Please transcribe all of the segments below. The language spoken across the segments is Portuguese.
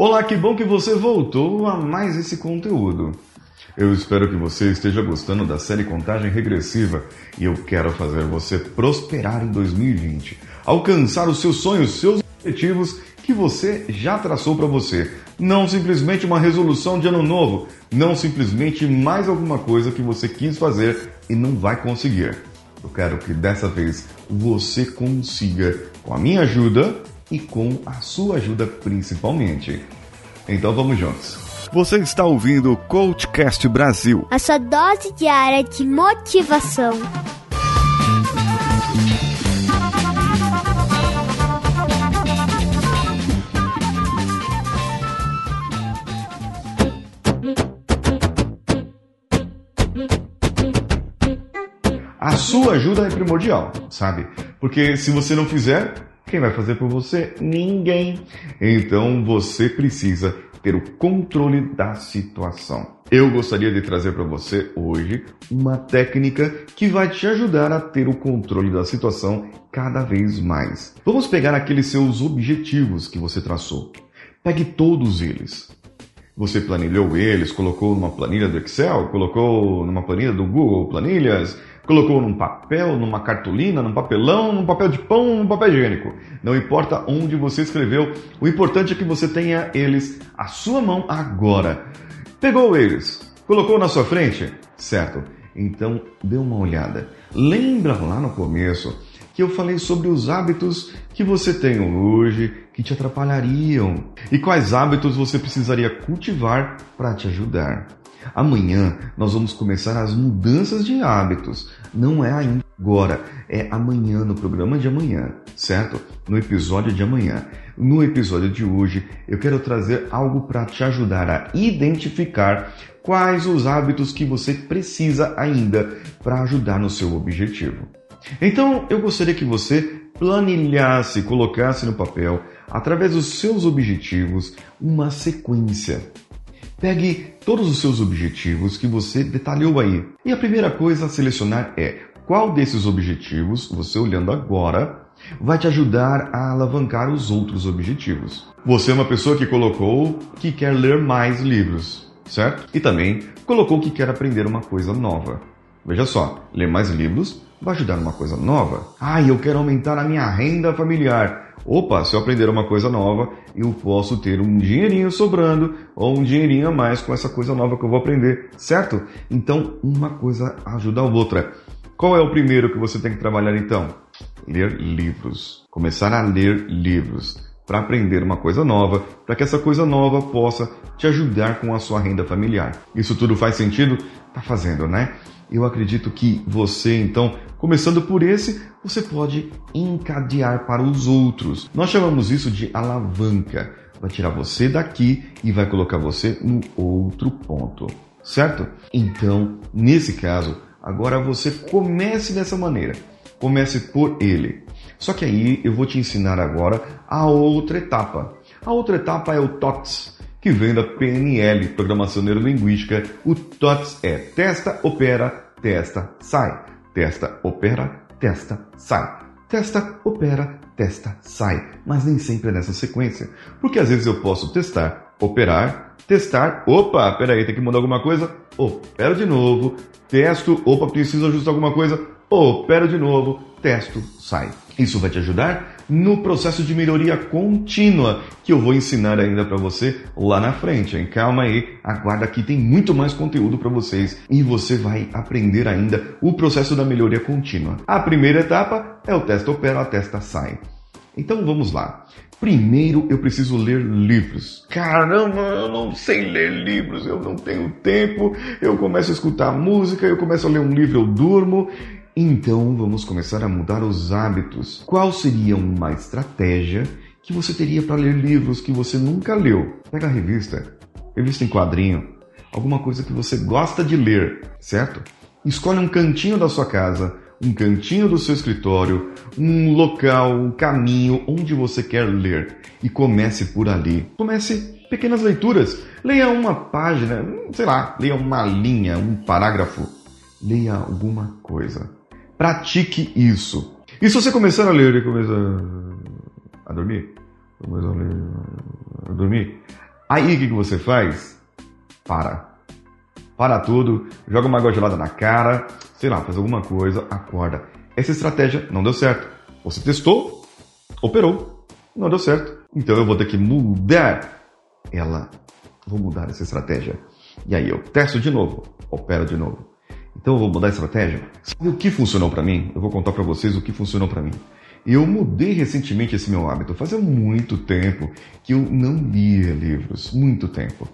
Olá, que bom que você voltou a mais esse conteúdo. Eu espero que você esteja gostando da série Contagem Regressiva e eu quero fazer você prosperar em 2020, alcançar os seus sonhos, seus objetivos que você já traçou para você. Não simplesmente uma resolução de ano novo, não simplesmente mais alguma coisa que você quis fazer e não vai conseguir. Eu quero que dessa vez você consiga, com a minha ajuda, e com a sua ajuda principalmente. Então vamos juntos. Você está ouvindo o Coachcast Brasil a sua dose diária de motivação. A sua ajuda é primordial, sabe? Porque se você não fizer, quem vai fazer por você? Ninguém. Então você precisa ter o controle da situação. Eu gostaria de trazer para você hoje uma técnica que vai te ajudar a ter o controle da situação cada vez mais. Vamos pegar aqueles seus objetivos que você traçou. Pegue todos eles. Você planilhou eles, colocou numa planilha do Excel, colocou numa planilha do Google Planilhas, Colocou num papel, numa cartolina, num papelão, num papel de pão, num papel higiênico. Não importa onde você escreveu, o importante é que você tenha eles à sua mão agora. Pegou eles, colocou na sua frente? Certo. Então dê uma olhada. Lembra lá no começo que eu falei sobre os hábitos que você tem hoje que te atrapalhariam e quais hábitos você precisaria cultivar para te ajudar. Amanhã nós vamos começar as mudanças de hábitos. Não é ainda agora, é amanhã no programa de amanhã, certo? No episódio de amanhã. No episódio de hoje, eu quero trazer algo para te ajudar a identificar quais os hábitos que você precisa ainda para ajudar no seu objetivo. Então, eu gostaria que você planilhasse, colocasse no papel, através dos seus objetivos, uma sequência Pegue todos os seus objetivos que você detalhou aí. E a primeira coisa a selecionar é qual desses objetivos, você olhando agora, vai te ajudar a alavancar os outros objetivos. Você é uma pessoa que colocou que quer ler mais livros, certo? E também colocou que quer aprender uma coisa nova. Veja só, ler mais livros vai ajudar uma coisa nova. Ah, eu quero aumentar a minha renda familiar opa, se eu aprender uma coisa nova, eu posso ter um dinheirinho sobrando ou um dinheirinho a mais com essa coisa nova que eu vou aprender, certo? Então, uma coisa ajuda a outra. Qual é o primeiro que você tem que trabalhar então? Ler livros. Começar a ler livros para aprender uma coisa nova, para que essa coisa nova possa te ajudar com a sua renda familiar. Isso tudo faz sentido? Tá fazendo, né? Eu acredito que você, então, começando por esse, você pode encadear para os outros. Nós chamamos isso de alavanca. Vai tirar você daqui e vai colocar você no outro ponto, certo? Então, nesse caso, agora você comece dessa maneira. Comece por ele. Só que aí eu vou te ensinar agora a outra etapa. A outra etapa é o TOTS que vem da PNL, Programação Neurolinguística. O TOTS é testa, opera, testa, sai. Testa, opera, testa, sai. Testa, opera, testa, sai. Mas nem sempre é nessa sequência. Porque às vezes eu posso testar, operar, testar, opa, peraí, tem que mudar alguma coisa, opera de novo, testo, opa, preciso ajustar alguma coisa, opera de novo, testo, sai. Isso vai te ajudar no processo de melhoria contínua que eu vou ensinar ainda para você lá na frente. Hein? Calma aí, aguarda que tem muito mais conteúdo para vocês e você vai aprender ainda o processo da melhoria contínua. A primeira etapa é o testa opera, a testa sai. Então vamos lá. Primeiro eu preciso ler livros. Caramba, eu não sei ler livros, eu não tenho tempo. Eu começo a escutar música, eu começo a ler um livro, eu durmo. Então vamos começar a mudar os hábitos. Qual seria uma estratégia que você teria para ler livros que você nunca leu? Pega a revista, revista em quadrinho, alguma coisa que você gosta de ler, certo? Escolhe um cantinho da sua casa, um cantinho do seu escritório, um local, um caminho onde você quer ler e comece por ali. Comece pequenas leituras. Leia uma página, sei lá, leia uma linha, um parágrafo. Leia alguma coisa. Pratique isso. E se você começar a ler e começar a dormir, começar a, ler, a dormir, Aí o que, que você faz? Para. Para tudo, joga uma água gelada na cara, sei lá, faz alguma coisa, acorda. Essa estratégia não deu certo. Você testou, operou, não deu certo. Então eu vou ter que mudar ela. Vou mudar essa estratégia. E aí eu testo de novo, opero de novo. Então eu vou mudar a estratégia. Sabe o que funcionou para mim? Eu vou contar para vocês o que funcionou para mim. Eu mudei recentemente esse meu hábito. Fazia muito tempo que eu não lia livros, muito tempo.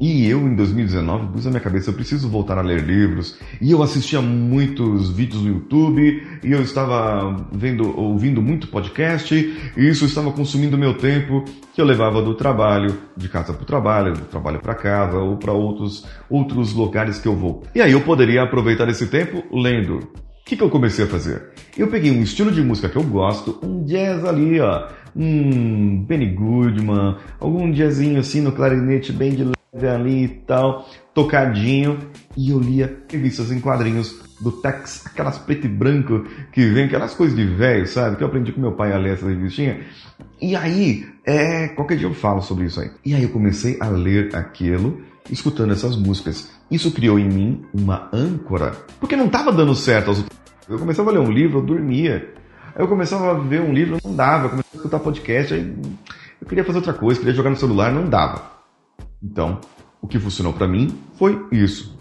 E eu, em 2019, pus na minha cabeça, eu preciso voltar a ler livros. E eu assistia muitos vídeos no YouTube, e eu estava vendo, ouvindo muito podcast, e isso estava consumindo meu tempo, que eu levava do trabalho, de casa para o trabalho, do trabalho para casa, ou para outros, outros lugares que eu vou. E aí eu poderia aproveitar esse tempo lendo. O que, que eu comecei a fazer? Eu peguei um estilo de música que eu gosto, um jazz ali, ó, um Benny Goodman, algum jazzinho assim no clarinete bem de ali e tal, tocadinho, e eu lia revistas em quadrinhos do Tex, aquelas preto e branco que vem, aquelas coisas de velho, sabe? Que eu aprendi com meu pai a ler essa revistinha. E aí, é, qualquer dia eu falo sobre isso aí. E aí eu comecei a ler aquilo, escutando essas músicas. Isso criou em mim uma âncora, porque não estava dando certo. Eu começava a ler um livro, eu dormia. Eu começava a ver um livro, não dava. Eu começava a escutar podcast, aí eu queria fazer outra coisa, queria jogar no celular, não dava. Então, o que funcionou para mim foi isso.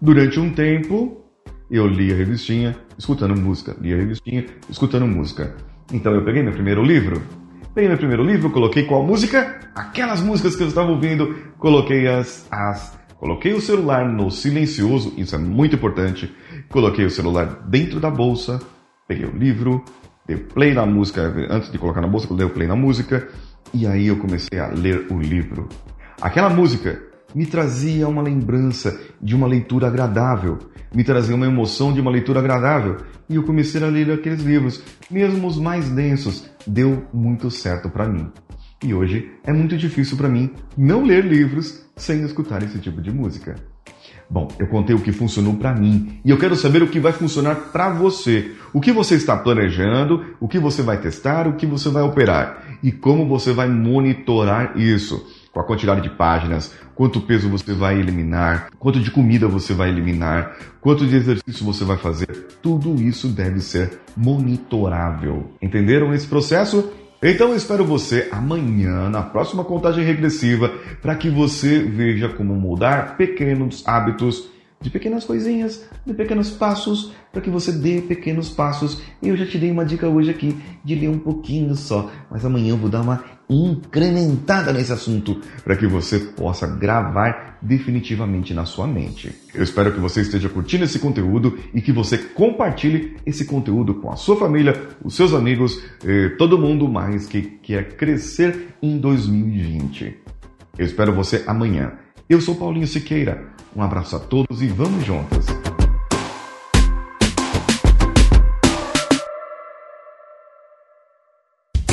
Durante um tempo, eu li a revistinha, escutando música, li a revistinha, escutando música. Então eu peguei meu primeiro livro, peguei meu primeiro livro, coloquei qual música? Aquelas músicas que eu estava ouvindo, coloquei as, as, coloquei o celular no silencioso, isso é muito importante. Coloquei o celular dentro da bolsa, peguei o livro, dei play na música, antes de colocar na bolsa, dei play na música, e aí eu comecei a ler o livro. Aquela música me trazia uma lembrança de uma leitura agradável, me trazia uma emoção de uma leitura agradável, e eu comecei a ler aqueles livros, mesmo os mais densos, deu muito certo para mim. E hoje é muito difícil para mim não ler livros sem escutar esse tipo de música. Bom, eu contei o que funcionou para mim e eu quero saber o que vai funcionar para você. O que você está planejando, o que você vai testar, o que você vai operar e como você vai monitorar isso com a quantidade de páginas, quanto peso você vai eliminar, quanto de comida você vai eliminar, quanto de exercício você vai fazer. Tudo isso deve ser monitorável. Entenderam esse processo? Então espero você amanhã na próxima contagem regressiva para que você veja como mudar pequenos hábitos de pequenas coisinhas, de pequenos passos, para que você dê pequenos passos. Eu já te dei uma dica hoje aqui de ler um pouquinho só, mas amanhã eu vou dar uma incrementada nesse assunto para que você possa gravar definitivamente na sua mente. Eu espero que você esteja curtindo esse conteúdo e que você compartilhe esse conteúdo com a sua família, os seus amigos, eh, todo mundo mais que quer crescer em 2020. Eu espero você amanhã. Eu sou Paulinho Siqueira. Um abraço a todos e vamos juntos.